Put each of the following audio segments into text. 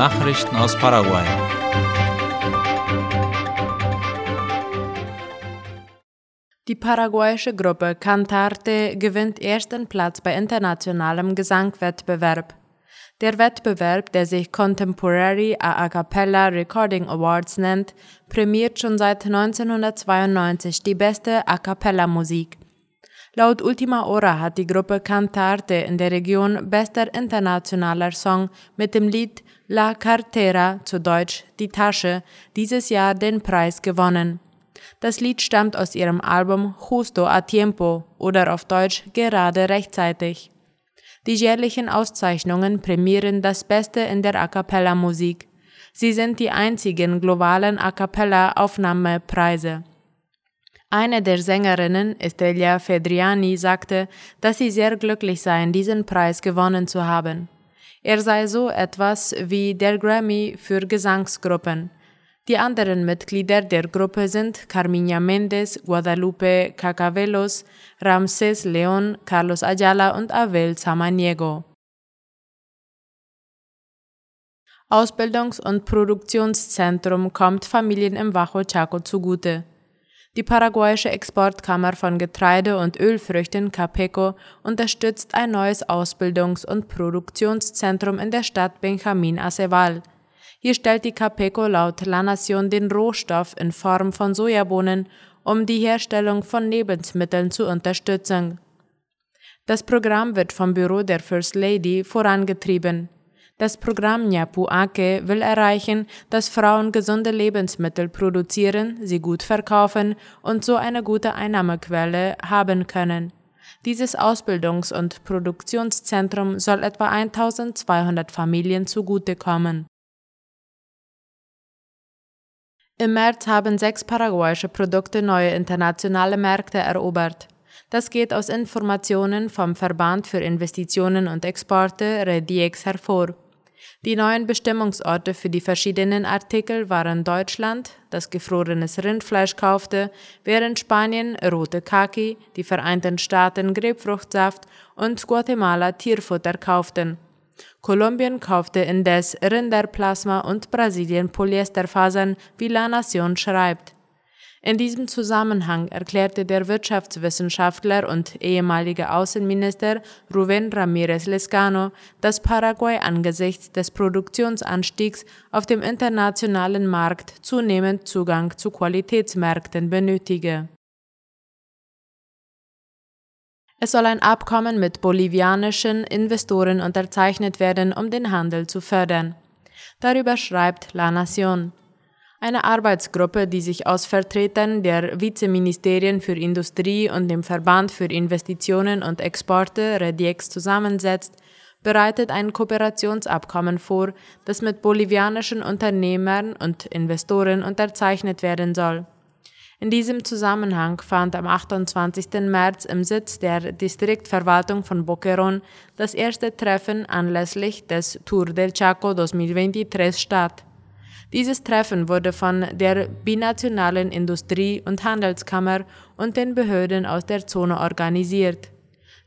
Nachrichten aus Paraguay. Die paraguayische Gruppe Cantarte gewinnt ersten Platz bei internationalem Gesangwettbewerb. Der Wettbewerb, der sich Contemporary A Cappella Recording Awards nennt, prämiert schon seit 1992 die beste A Cappella Musik. Laut Ultima Hora hat die Gruppe Cantarte in der Region bester internationaler Song mit dem Lied La Cartera, zu Deutsch Die Tasche, dieses Jahr den Preis gewonnen. Das Lied stammt aus ihrem Album Justo a Tiempo oder auf Deutsch Gerade rechtzeitig. Die jährlichen Auszeichnungen prämieren das Beste in der A cappella Musik. Sie sind die einzigen globalen A cappella Aufnahmepreise. Eine der Sängerinnen, Estrella Fedriani, sagte, dass sie sehr glücklich seien, diesen Preis gewonnen zu haben. Er sei so etwas wie der Grammy für Gesangsgruppen. Die anderen Mitglieder der Gruppe sind Carmiña Mendes, Guadalupe Cacavelos, Ramses León, Carlos Ayala und Abel Samaniego. Ausbildungs- und Produktionszentrum kommt Familien im Bajo Chaco zugute. Die paraguayische Exportkammer von Getreide und Ölfrüchten Capeco unterstützt ein neues Ausbildungs- und Produktionszentrum in der Stadt Benjamin Aceval. Hier stellt die Capeco laut La Nación den Rohstoff in Form von Sojabohnen, um die Herstellung von Lebensmitteln zu unterstützen. Das Programm wird vom Büro der First Lady vorangetrieben. Das Programm Nyapu Ake will erreichen, dass Frauen gesunde Lebensmittel produzieren, sie gut verkaufen und so eine gute Einnahmequelle haben können. Dieses Ausbildungs- und Produktionszentrum soll etwa 1200 Familien zugutekommen. Im März haben sechs paraguayische Produkte neue internationale Märkte erobert. Das geht aus Informationen vom Verband für Investitionen und Exporte Rediex hervor. Die neuen Bestimmungsorte für die verschiedenen Artikel waren Deutschland, das gefrorenes Rindfleisch kaufte, während Spanien rote Kaki, die Vereinten Staaten Grapefruchtsaft und Guatemala Tierfutter kauften. Kolumbien kaufte indes Rinderplasma und Brasilien Polyesterfasern, wie La Nación schreibt. In diesem Zusammenhang erklärte der Wirtschaftswissenschaftler und ehemalige Außenminister Rubén Ramírez Lescano, dass Paraguay angesichts des Produktionsanstiegs auf dem internationalen Markt zunehmend Zugang zu Qualitätsmärkten benötige es soll ein Abkommen mit bolivianischen Investoren unterzeichnet werden, um den Handel zu fördern. Darüber schreibt La Nación. Eine Arbeitsgruppe, die sich aus Vertretern der Vizeministerien für Industrie und dem Verband für Investitionen und Exporte Rediex zusammensetzt, bereitet ein Kooperationsabkommen vor, das mit bolivianischen Unternehmern und Investoren unterzeichnet werden soll. In diesem Zusammenhang fand am 28. März im Sitz der Distriktverwaltung von Boquerón das erste Treffen anlässlich des Tour del Chaco 2023 statt. Dieses Treffen wurde von der binationalen Industrie- und Handelskammer und den Behörden aus der Zone organisiert.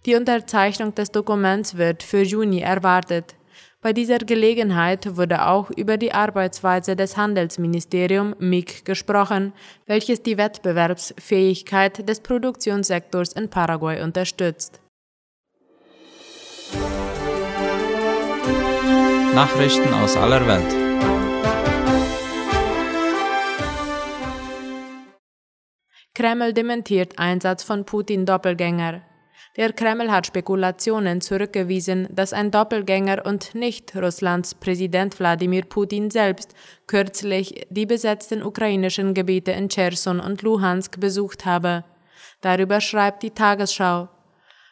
Die Unterzeichnung des Dokuments wird für Juni erwartet. Bei dieser Gelegenheit wurde auch über die Arbeitsweise des Handelsministeriums MIG gesprochen, welches die Wettbewerbsfähigkeit des Produktionssektors in Paraguay unterstützt. Nachrichten aus aller Welt. Kreml dementiert Einsatz von Putin-Doppelgänger. Der Kreml hat Spekulationen zurückgewiesen, dass ein Doppelgänger und nicht Russlands Präsident Wladimir Putin selbst kürzlich die besetzten ukrainischen Gebiete in Cherson und Luhansk besucht habe. Darüber schreibt die Tagesschau.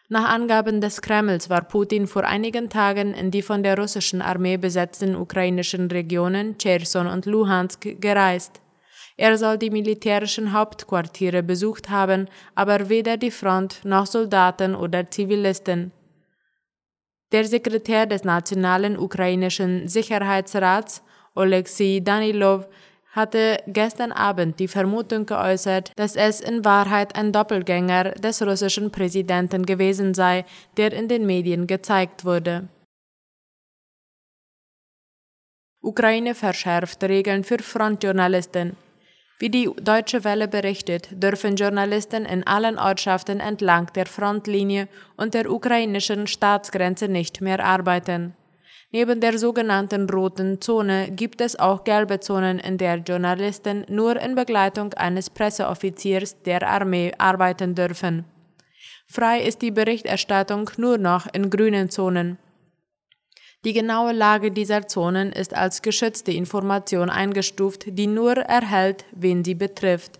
Nach Angaben des Kremls war Putin vor einigen Tagen in die von der russischen Armee besetzten ukrainischen Regionen Cherson und Luhansk gereist. Er soll die militärischen Hauptquartiere besucht haben, aber weder die Front noch Soldaten oder Zivilisten. Der Sekretär des Nationalen Ukrainischen Sicherheitsrats, Oleksiy Danilov, hatte gestern Abend die Vermutung geäußert, dass es in Wahrheit ein Doppelgänger des russischen Präsidenten gewesen sei, der in den Medien gezeigt wurde. Ukraine verschärft Regeln für Frontjournalisten. Wie die Deutsche Welle berichtet, dürfen Journalisten in allen Ortschaften entlang der Frontlinie und der ukrainischen Staatsgrenze nicht mehr arbeiten. Neben der sogenannten roten Zone gibt es auch gelbe Zonen, in der Journalisten nur in Begleitung eines Presseoffiziers der Armee arbeiten dürfen. Frei ist die Berichterstattung nur noch in grünen Zonen. Die genaue Lage dieser Zonen ist als geschützte Information eingestuft, die nur erhält, wen sie betrifft.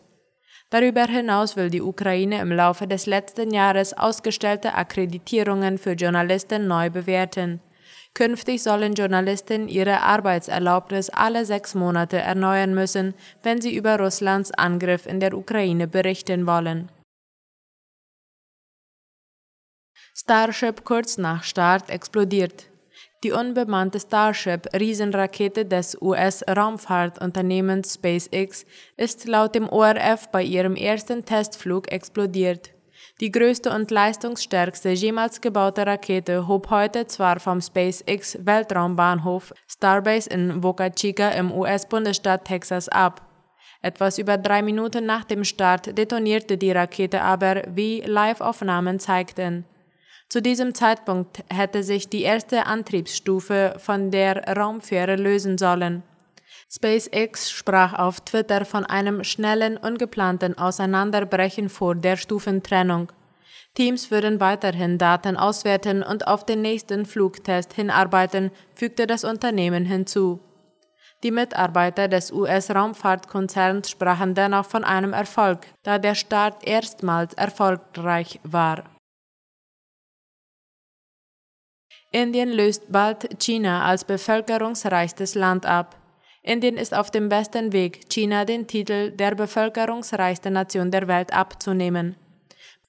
Darüber hinaus will die Ukraine im Laufe des letzten Jahres ausgestellte Akkreditierungen für Journalisten neu bewerten. Künftig sollen Journalisten ihre Arbeitserlaubnis alle sechs Monate erneuern müssen, wenn sie über Russlands Angriff in der Ukraine berichten wollen. Starship kurz nach Start explodiert. Die unbemannte Starship-Riesenrakete des US-Raumfahrtunternehmens SpaceX ist laut dem ORF bei ihrem ersten Testflug explodiert. Die größte und leistungsstärkste jemals gebaute Rakete hob heute zwar vom SpaceX Weltraumbahnhof Starbase in Boca Chica im US-Bundesstaat Texas ab. Etwas über drei Minuten nach dem Start detonierte die Rakete aber, wie Live-Aufnahmen zeigten. Zu diesem Zeitpunkt hätte sich die erste Antriebsstufe von der Raumfähre lösen sollen. SpaceX sprach auf Twitter von einem schnellen, ungeplanten Auseinanderbrechen vor der Stufentrennung. Teams würden weiterhin Daten auswerten und auf den nächsten Flugtest hinarbeiten, fügte das Unternehmen hinzu. Die Mitarbeiter des US-Raumfahrtkonzerns sprachen dennoch von einem Erfolg, da der Start erstmals erfolgreich war. Indien löst bald China als bevölkerungsreichstes Land ab. Indien ist auf dem besten Weg, China den Titel der bevölkerungsreichsten Nation der Welt abzunehmen.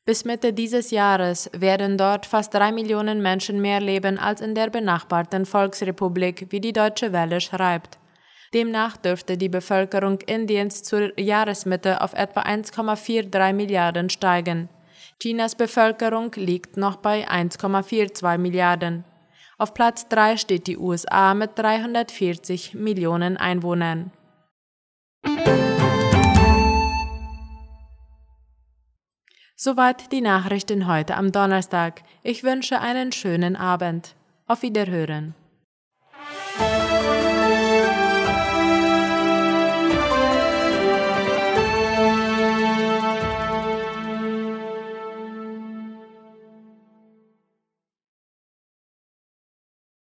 Bis Mitte dieses Jahres werden dort fast drei Millionen Menschen mehr leben als in der benachbarten Volksrepublik, wie die Deutsche Welle schreibt. Demnach dürfte die Bevölkerung Indiens zur Jahresmitte auf etwa 1,43 Milliarden steigen. Chinas Bevölkerung liegt noch bei 1,42 Milliarden. Auf Platz 3 steht die USA mit 340 Millionen Einwohnern. Soweit die Nachrichten heute am Donnerstag. Ich wünsche einen schönen Abend. Auf Wiederhören.